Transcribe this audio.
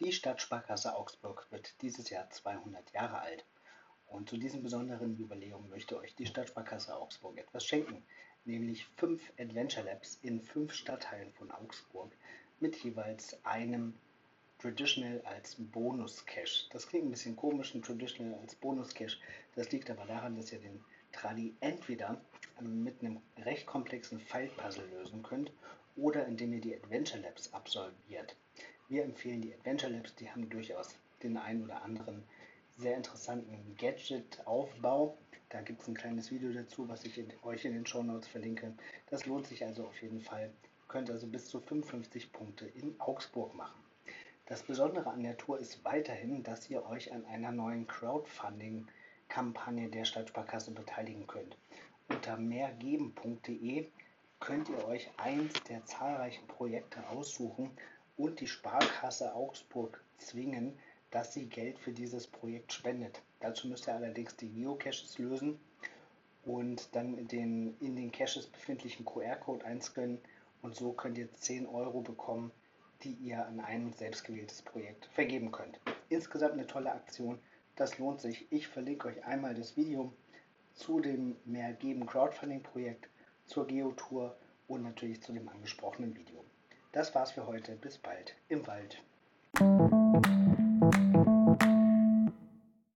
Die Stadtsparkasse Augsburg wird dieses Jahr 200 Jahre alt. Und zu diesem besonderen Jubiläum möchte euch die Stadtsparkasse Augsburg etwas schenken, nämlich fünf Adventure Labs in fünf Stadtteilen von Augsburg mit jeweils einem Traditional als Bonus-Cache. Das klingt ein bisschen komisch, ein Traditional als Bonus-Cache. Das liegt aber daran, dass ihr den Trali entweder mit einem recht komplexen File-Puzzle lösen könnt oder indem ihr die Adventure Labs absolviert. Wir empfehlen die Adventure Labs, die haben durchaus den einen oder anderen sehr interessanten Gadget-Aufbau. Da gibt es ein kleines Video dazu, was ich in, euch in den Show Notes verlinke. Das lohnt sich also auf jeden Fall. Ihr könnt also bis zu 55 Punkte in Augsburg machen. Das Besondere an der Tour ist weiterhin, dass ihr euch an einer neuen Crowdfunding-Kampagne der Stadtsparkasse beteiligen könnt. Unter mehrgeben.de könnt ihr euch eins der zahlreichen Projekte aussuchen und die Sparkasse Augsburg zwingen, dass sie Geld für dieses Projekt spendet. Dazu müsst ihr allerdings die Geocaches lösen und dann den in den Caches befindlichen QR-Code einscannen und so könnt ihr 10 Euro bekommen, die ihr an ein selbstgewähltes Projekt vergeben könnt. Insgesamt eine tolle Aktion, das lohnt sich. Ich verlinke euch einmal das Video zu dem Mehr geben Crowdfunding Projekt, zur Geotour und natürlich zu dem angesprochenen Video. Das war's für heute. Bis bald im Wald.